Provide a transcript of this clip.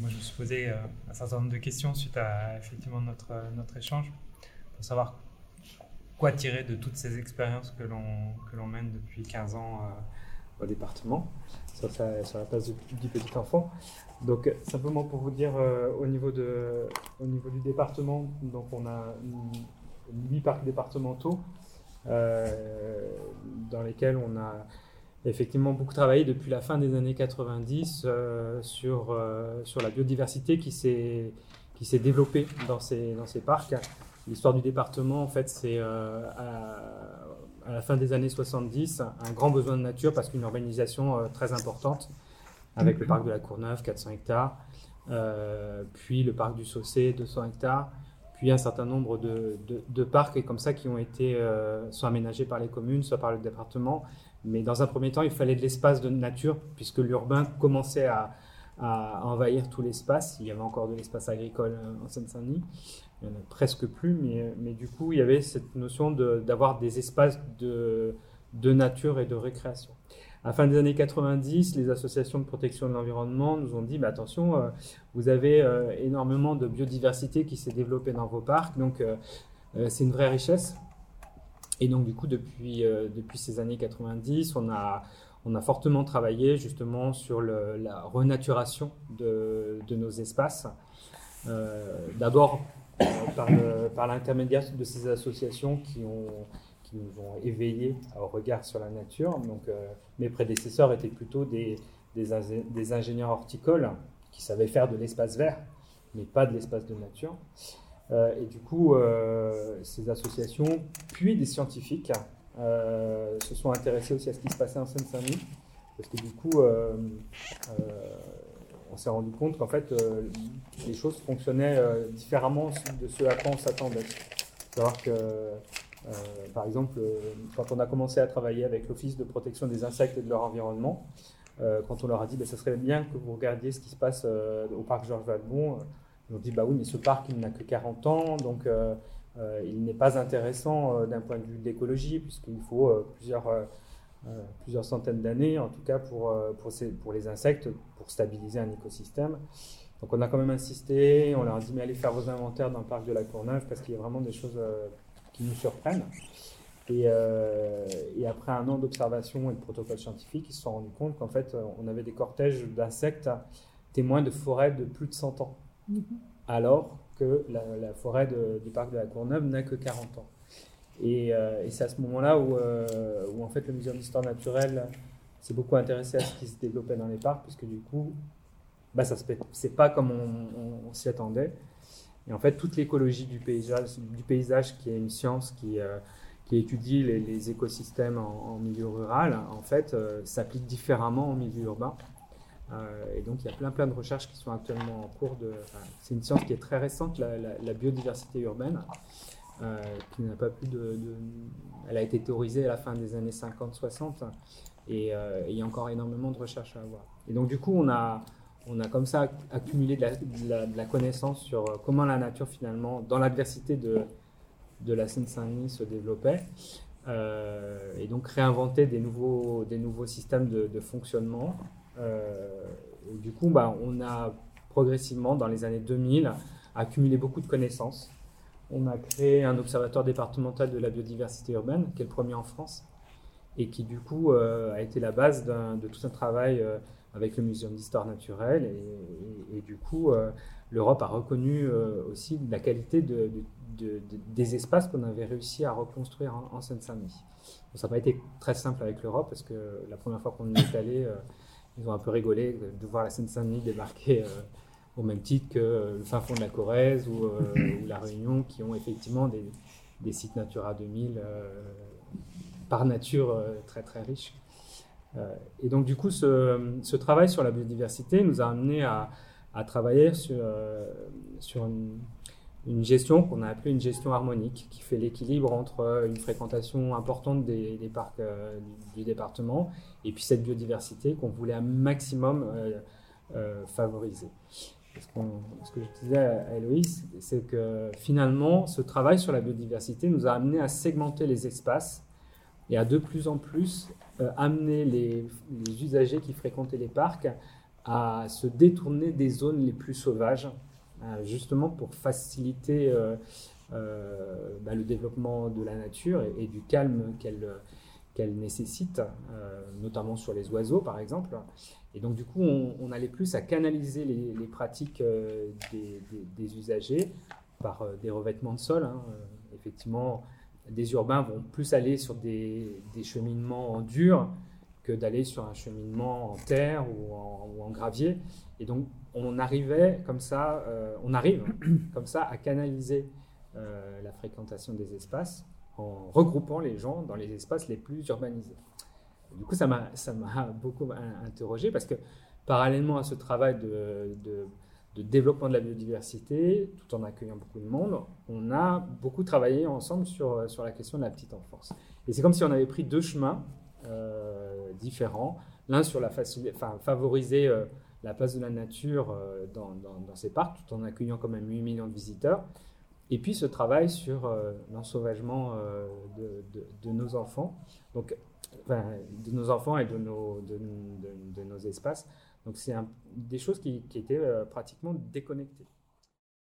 moi je me suis posé un certain nombre de questions suite à effectivement notre, notre échange pour savoir quoi tirer de toutes ces expériences que l'on mène depuis 15 ans au département, sur, sur la place du, petit enfant. Donc simplement pour vous dire, au, niveau de, au niveau du département, donc on a 8 parcs départementaux dans lesquels on a effectivement beaucoup travaillé depuis la fin des années 90 euh, sur, euh, sur la biodiversité qui s'est développée dans ces, dans ces parcs. L'histoire du département, en fait, c'est euh, à, la fin des années 70 un grand besoin de nature parce qu'une urbanisation très importante avec le parc de la Courneuve, 400 hectares, puis le parc du Saucé, 200 hectares, puis un certain nombre de, de, de parcs et comme ça qui ont été soit aménagés par les communes, soit par le département, mais dans un premier temps, il fallait de l'espace de nature, puisque l'urbain commençait à, envahir tout l'espace. Il y avait encore de l'espace agricole euh, en Seine-Saint-Denis. Il n'y en a presque plus, mais, mais, du coup, il y avait cette notion d'avoir des espaces de, nature et de récréation. À la fin des années 90, les associations de protection de l'environnement nous ont dit, bah, attention, euh, vous avez euh, énormément de biodiversité qui s'est développée dans vos parcs, donc c'est une vraie richesse. Et donc, du coup, depuis, euh, depuis ces années 90, on a, on a fortement travaillé justement sur la renaturation de, de, nos espaces. Euh, D'abord, euh, par l'intermédiaire de ces associations qui, ont, qui nous ont éveillés au regard sur la nature. Donc, mes prédécesseurs étaient plutôt des, des, ingénieurs horticoles qui savaient faire de l'espace vert, mais pas de l'espace de nature. Euh, et du coup, euh, ces associations, puis des scientifiques, euh, se sont intéressés aussi à ce qui se passait en Seine-Saint-Denis, parce que du coup, on s'est rendu compte qu'en fait, les choses fonctionnaient différemment de ce à quoi on s'attendait. savoir que, par exemple, quand on a commencé à travailler avec l'Office de protection des insectes et de leur environnement, quand on leur a dit, bah, ça serait bien que vous regardiez ce qui se passe au parc Georges Valbon, ont dit, bah oui, mais ce parc, il n'a que 40 ans, donc euh, euh, il n'est pas intéressant euh, d'un point de vue de l'écologie, puisqu'il faut plusieurs, plusieurs centaines d'années, en tout cas pour, pour, les insectes, pour stabiliser un écosystème. Donc on a quand même insisté, on leur a dit, mais allez faire vos inventaires dans le parc de la Courneuve, parce qu'il y a vraiment des choses qui nous surprennent. Et, et, après un an d'observation et de protocole scientifique, ils se sont rendus compte qu'en fait, on avait des cortèges d'insectes témoins de forêts de plus de 100 ans. Mhm. alors que la, forêt du parc de la Courneuve n'a que 40 ans. Euh, et, c'est à ce moment-là où, euh, où, en fait, le Muséum d'histoire naturelle s'est beaucoup intéressé à ce qui se développait dans les parcs, puisque du coup, bah, ça c'est pas comme on, s'y attendait. Et en fait, toute l'écologie du paysage, qui est une science qui, euh, qui étudie les, écosystèmes en, milieu rural, en fait, s'applique différemment en milieu urbain. Euh, et donc, il y a plein, plein de recherches qui sont actuellement en cours. C'est une science qui est très récente, la, biodiversité urbaine, euh, qui n'a pas plus de, Elle a été théorisée à la fin des années 50-60, et, euh, il y a encore énormément de recherches à avoir. Et donc, du coup, on a, on a comme ça accumulé de la, connaissance sur comment la nature, finalement, dans l'adversité de, de la Seine-Saint-Denis, se développait. et donc réinventer des nouveaux, des nouveaux systèmes de, fonctionnement et du coup, bah, on a progressivement, dans les années 2000, accumulé beaucoup de connaissances. On a créé un observatoire départemental de la biodiversité urbaine, qui est le premier en France, et qui du coup euh, a été la base de tout un travail euh, avec le Muséum d'histoire naturelle. Et, du coup, l'Europe a reconnu aussi la qualité de, des espaces qu'on avait réussi à reconstruire en, Seine-Saint-Denis. ça n'a pas été très simple avec l'Europe, parce que la première fois qu'on est allé, ils ont un peu rigolé de voir la Seine-Saint-Denis débarquer euh, au même titre que euh, le fin fond de la Corrèze ou, euh, la Réunion, qui ont effectivement des, sites Natura 2000 par nature très très riches. et donc du coup, ce, travail sur la biodiversité nous a amené à, à travailler sur, sur une, une gestion qu'on a appelée une gestion harmonique, qui fait l'équilibre entre euh, une fréquentation importante des, parcs euh, du, département et puis cette biodiversité qu'on voulait un maximum euh, favoriser. Ce, que je disais à Héloïse, c'est que finalement, ce travail sur la biodiversité nous a amené à segmenter les espaces et à de plus en plus amener les, les usagers qui fréquentaient les parcs à se détourner des zones les plus sauvages, justement pour faciliter bah, le développement de la nature et, du calme qu'elle qu'elle nécessite, notamment sur les oiseaux par exemple. Et donc du coup, on, allait plus à canaliser les, pratiques des, usagers par des revêtements de sol. Hein, effectivement, des urbains vont plus aller sur des, cheminements en dur que d'aller sur un cheminement en terre ou en, gravier. Et donc, on arrivait comme ça, euh, on arrive comme ça à canaliser euh, la fréquentation des espaces en regroupant les gens dans les espaces les plus urbanisés. Du coup, ça m'a beaucoup interrogé parce que parallèlement à ce travail de développement de la biodiversité, tout en accueillant beaucoup de monde, on a beaucoup travaillé ensemble sur, euh, sur la question de la petite enfance. Et c'est comme si on avait pris deux chemins différents. L'un sur la enfin, favoriser la place de la nature dans, dans, ces parcs, tout en accueillant quand même 8 millions de visiteurs. Et puis ce travail sur l'ensauvagement de, de, nos enfants, donc, de nos enfants et de nos, de nos espaces. Donc c'est des choses qui, étaient euh, pratiquement déconnectées.